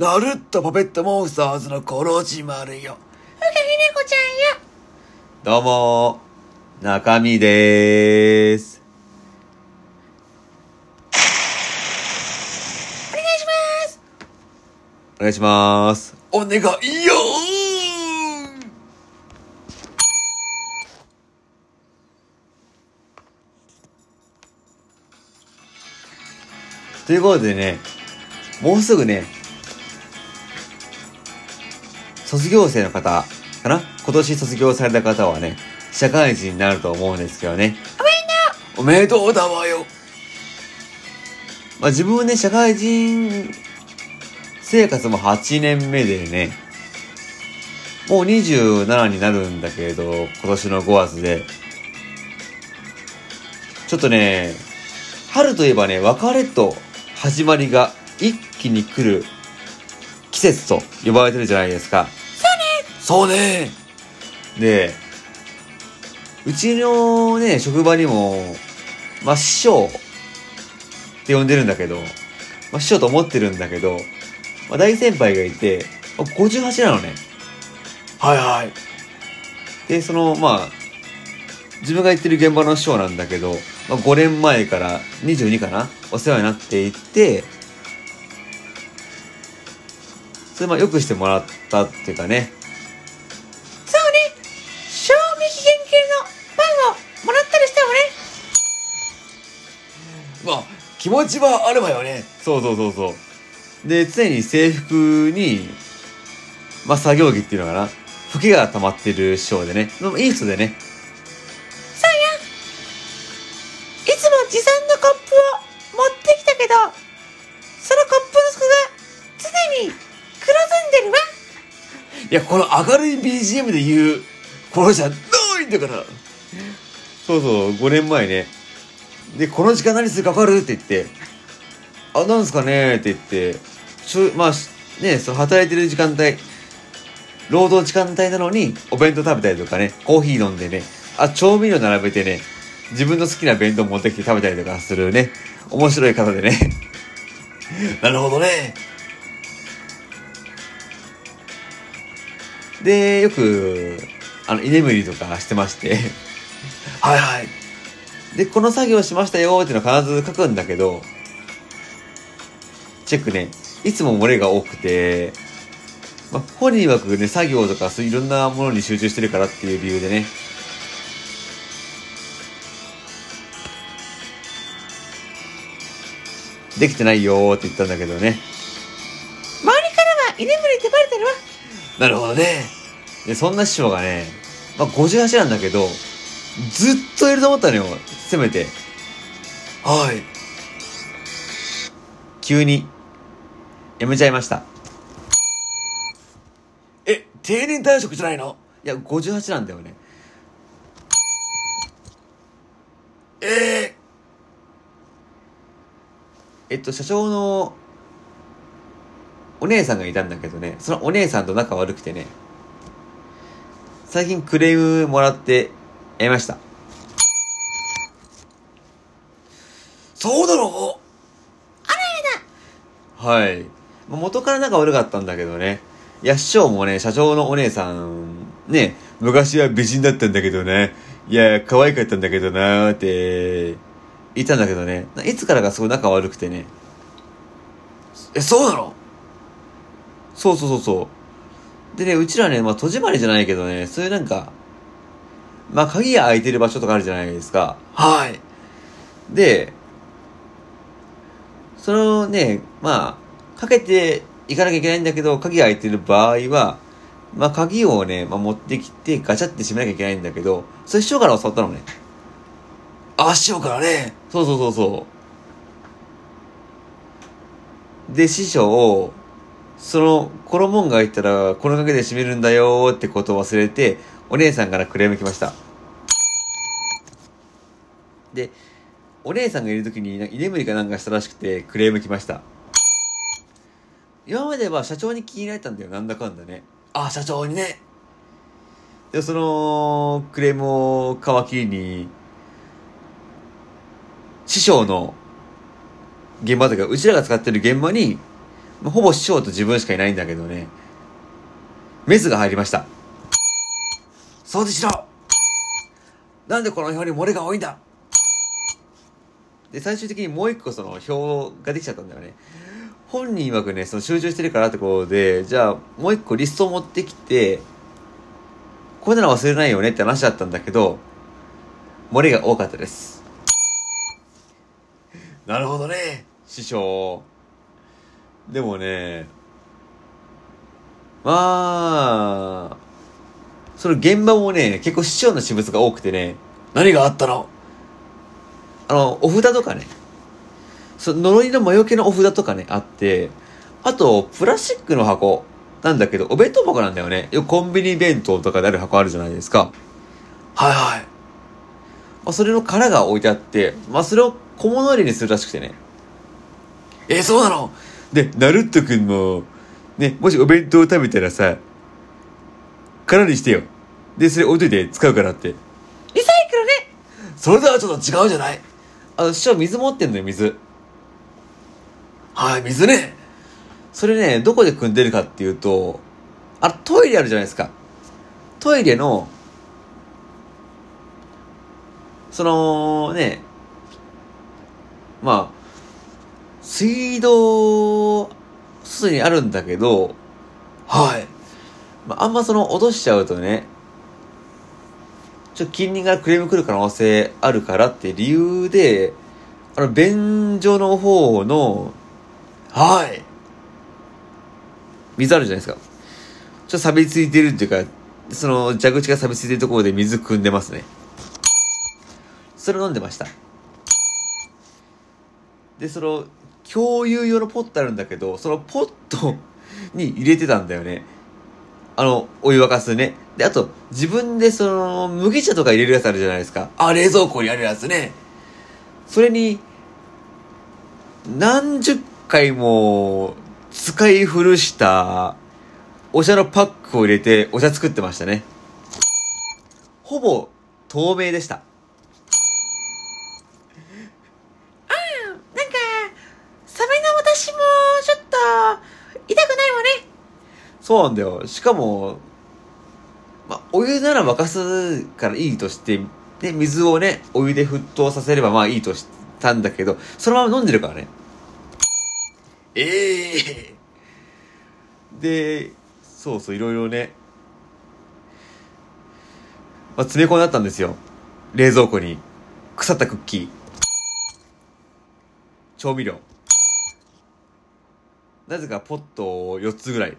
ナルットパペットモンスターズのコロチマルよ。ふかひねこちゃんよ。どうも中身でーす。お願いします。お願いします。お願いよということでね、もうすぐね、卒業生の方かな？今年卒業された方はね、社会人になると思うんですけどね。おめでとうだわよ。まあ自分はね、社会人生活も8年目でね、もう27になるんだけれど、今年の5月で。ちょっとね、春といえばね、別れと始まりが一気に来る季節と呼ばれてるじゃないですか。そうね。で、うちのね、職場にも、まあ、師匠って呼んでるんだけど、まあ、師匠と思ってるんだけど、まあ、大先輩がいて、まあ、58なのね。はいはい。で、その、まあ、自分が行ってる現場の師匠なんだけど、まあ、5年前から22かな？お世話になっていて、それまあよくしてもらったっていうかね、気持ちはあるわよね。そうそうそうそう。で、常に制服に、まあ、作業着っていうのかな。吹きが溜まってる師匠でね。でもいい人でね。そうや。いつも持参のコップを持ってきたけど、そのコップの底が常に黒ずんでるわ。いや、この明るい BGM で言う、これじゃないんだから。そうそう、5年前ね。で、この時間何するか分かる？って言って、あ、なんすかね？って言って、しょまあ、ね、そう、働いてる時間帯、労働時間帯なのに、お弁当食べたりとかね、コーヒー飲んでね、あ、調味料並べてね、自分の好きな弁当持ってきて食べたりとかするね、面白い方でね。なるほどね。で、よく、あの、居眠りとかしてまして、はいはい。で、この作業しましたよっていうのを必ず書くんだけど、チェックね、いつも漏れが多くて、まあ、本人曰くね、作業とかそういろんなものに集中してるからっていう理由でね、できてないよーって言ったんだけどね。周りからは居眠りってバレてるわ。なるほどね。で、そんな師匠がね、まあ、58なんだけど、ずっといると思ったのよ、せめて。はい。急に、辞めちゃいました。え、定年退職じゃないの？いや、58なんだよね。ええっと、社長の、お姉さんがいたんだけどね、そのお姉さんと仲悪くてね、最近クレームもらって、やめました。ー、そうだろはい。まあ元から仲悪かったんだけどね、いや、師匠もね、社長のお姉さん、ね、昔は美人だったんだけどね、いや、可愛かったんだけどなーって、言ったんだけどね、いつからかすごい仲悪くてね、え、そうなの？そうそうそうそう。でね、うちらね、まあ、戸締まりじゃないけどね、そういうなんか、まあ、鍵が開いてる場所とかあるじゃないですか。はい。で、そのね、まあ、かけていかなきゃいけないんだけど、鍵が開いてる場合は、まあ、鍵をね、まあ、持ってきてガチャって閉めなきゃいけないんだけど、それ師匠から教わったのね。あ、しようからね。そうそうそうそう。で、師匠、その、この門が開いたら、この鍵で閉めるんだよってことを忘れて、お姉さんからクレーム来ました。で、お姉さんがいる時に、居眠りかなんかしたらしくて、クレーム来ました。今までは社長に気に入られたんだよ、なんだかんだね。あ、社長にね。で、その、クレームを皮切りに、師匠の現場というか、うちらが使ってる現場に、ほぼ師匠と自分しかいないんだけどね。メスが入りました。掃除しろなんでこの表に漏れが多いんだで、最終的にもう一個その表ができちゃったんだよね。本人曰くね、その集中してるからってことで、じゃあもう一個リストを持ってきて、これなら忘れないよねって話だったんだけど、漏れが多かったです。なるほどね。師匠。でもね、まあ、その現場もね、結構師匠の私物が多くてね、何があったの？あの、お札とかね、その呪いの魔除けのお札とかね、あって、あと、プラスチックの箱なんだけど、お弁当箱なんだよね。よコンビニ弁当とかである箱あるじゃないですか。はいはい。まあ、それの殻が置いてあって、まあ、それを小物入れにするらしくてね。え、そうなの？で、ナルットくんも、ね、もしお弁当を食べたらさ、空にしてよ。で、それ置いといて使うからって。リサイクルねそれではちょっと違うじゃないあの、師匠水持ってんのよ、水。はい、水ね。それね、どこで組んでるかっていうと、あ、トイレあるじゃないですか。トイレの、そのね、まあ、水道、外にあるんだけど、はい。まあ、あんまその落としちゃうとね、ちょっと近隣からクレーム来る可能性あるからって理由で、あの、便所の方のはい。水あるじゃないですか。ちょっと錆びついてるっていうか、その蛇口が錆びついてるところで水汲んでますね。それ飲んでました。で、その、共有用のポットあるんだけど、そのポットに入れてたんだよね。あの、お湯沸かすね。で、あと、自分でその、麦茶とか入れるやつあるじゃないですか。あ、冷蔵庫にあるやつね。それに、何十回も使い古したお茶のパックを入れてお茶作ってましたね。ほぼ透明でした。なんかサメの私もちょっと痛くないわねそうなんだよ。しかも、まあ、お湯なら沸かすからいいとして、で、水をね、お湯で沸騰させればまあいいとしたんだけど、そのまま飲んでるからね。ええで、そうそう、いろいろね、まあ、詰め込んであったんですよ。冷蔵庫に。腐ったクッキー。調味料。なぜかポットを4つぐらい。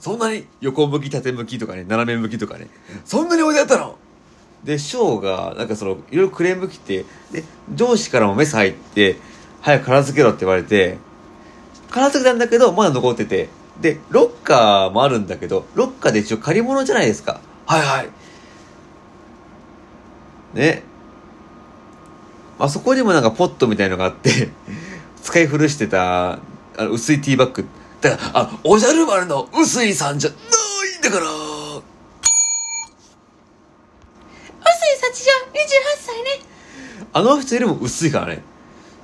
そんなに、横向き、縦向きとかね、斜め向きとかね。そんなに置いてあったの？で、ショーが、なんかその、いろいろクレーム来て、で、上司からもメス入って、早く片付けろって言われて、片付けたんだけど、まだ残ってて、で、ロッカーもあるんだけど、ロッカーで一応借り物じゃないですか。はいはい。ね。あそこにもなんかポットみたいのがあって、使い古してた、あの、薄いティーバッグ。だから、あ、おじゃる丸の薄井さんじゃないんだから。臼井幸女28歳ねあの人よりも薄いからね。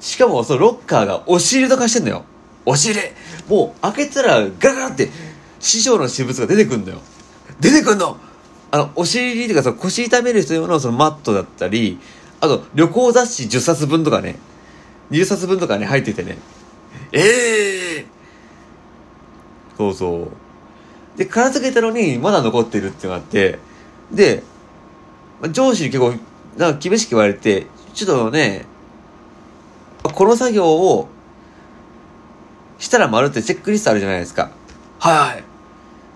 しかも、そのロッカーが押し入れとかしてんだよ。押し入れ、もう開けたらガラガラって師匠の私物が出てくんだよ。出てくんのあの、お尻っていうかその腰痛める人用のそのマットだったり、あと旅行雑誌10冊分とかね、20冊分とかね、入っててね。ええそうそう。で、片付けたのにまだ残ってるっていうのがあって、で、まあ上司に結構、なんか厳しく言われて、ちょっとね、この作業をしたら丸ってチェックリストあるじゃないですか。はいはい。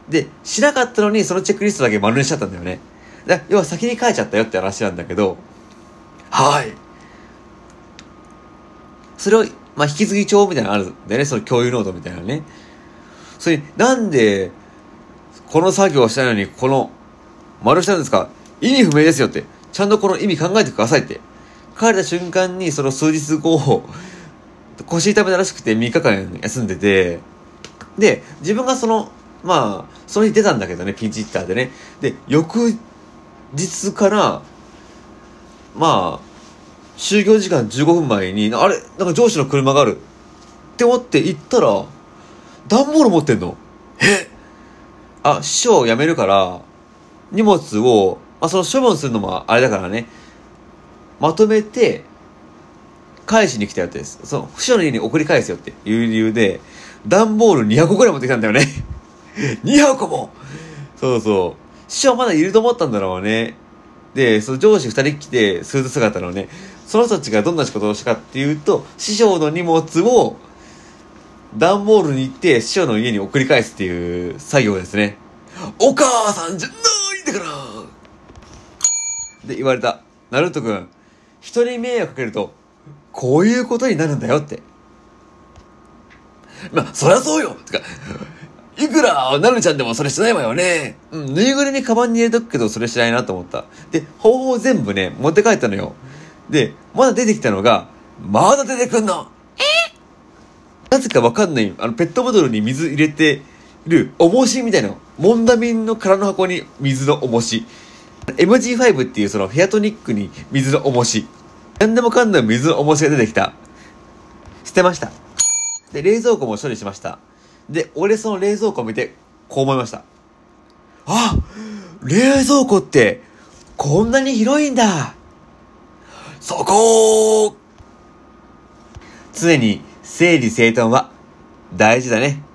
で、しなかったのにそのチェックリストだけ丸にしちゃったんだよね。だ要は先に書いちゃったよって話なんだけど、はい。それを、まあ、引き継ぎ帳みたいなのあるんだよね、その共有ノートみたいなのね。それ、なんで、この作業をしたのに、この、丸したんですか？意味不明ですよって。ちゃんとこの意味考えてくださいって。書かれた瞬間に、その数日後、腰痛めたらしくて3日間休んでて、で、自分がその、まあ、その日出たんだけどね、ピンチヒッターでね。で、翌日から、まあ、就業時間15分前に、あれ？なんか上司の車がある。って思って行ったら、段ボール持ってんの？え？あ、師匠辞めるから、荷物を、まあ、その処分するのもあれだからね、まとめて、返しに来たやつです。その、師匠の家に送り返すよっていう理由で、段ボール200個ぐらい持ってきたんだよね。200個もそうそう。師匠まだいると思ったんだろうね。で、その上司2人来て、スーツ姿のね、その人たちがどんな仕事をしたかっていうと、師匠の荷物を、段ボールに行って、師匠の家に送り返すっていう作業ですね。お母さんじゃないんだからで、言われた。ナルト君、人に迷惑かけると、こういうことになるんだよって。まあ、そりゃそうよてか、いくら、なるちゃんでもそれしないわよね。うん、ぬいぐるみカバンに入れとくけど、それしないなと思った。で、方法全部ね、持って帰ったのよ。で、まだ出てきたのが、まだ出てくんのなぜかわかんない、あの、ペットボトルに水入れてる、重しみたいなの。モンダミンの空の箱に水の重し。MG5 っていうそのフェアトニックに水の重し。何でもかんでも水の重しが出てきた。捨てました。で、冷蔵庫も処理しました。で、俺その冷蔵庫を見て、こう思いました。あ冷蔵庫って、こんなに広いんだそこ常に整理整頓は大事だね。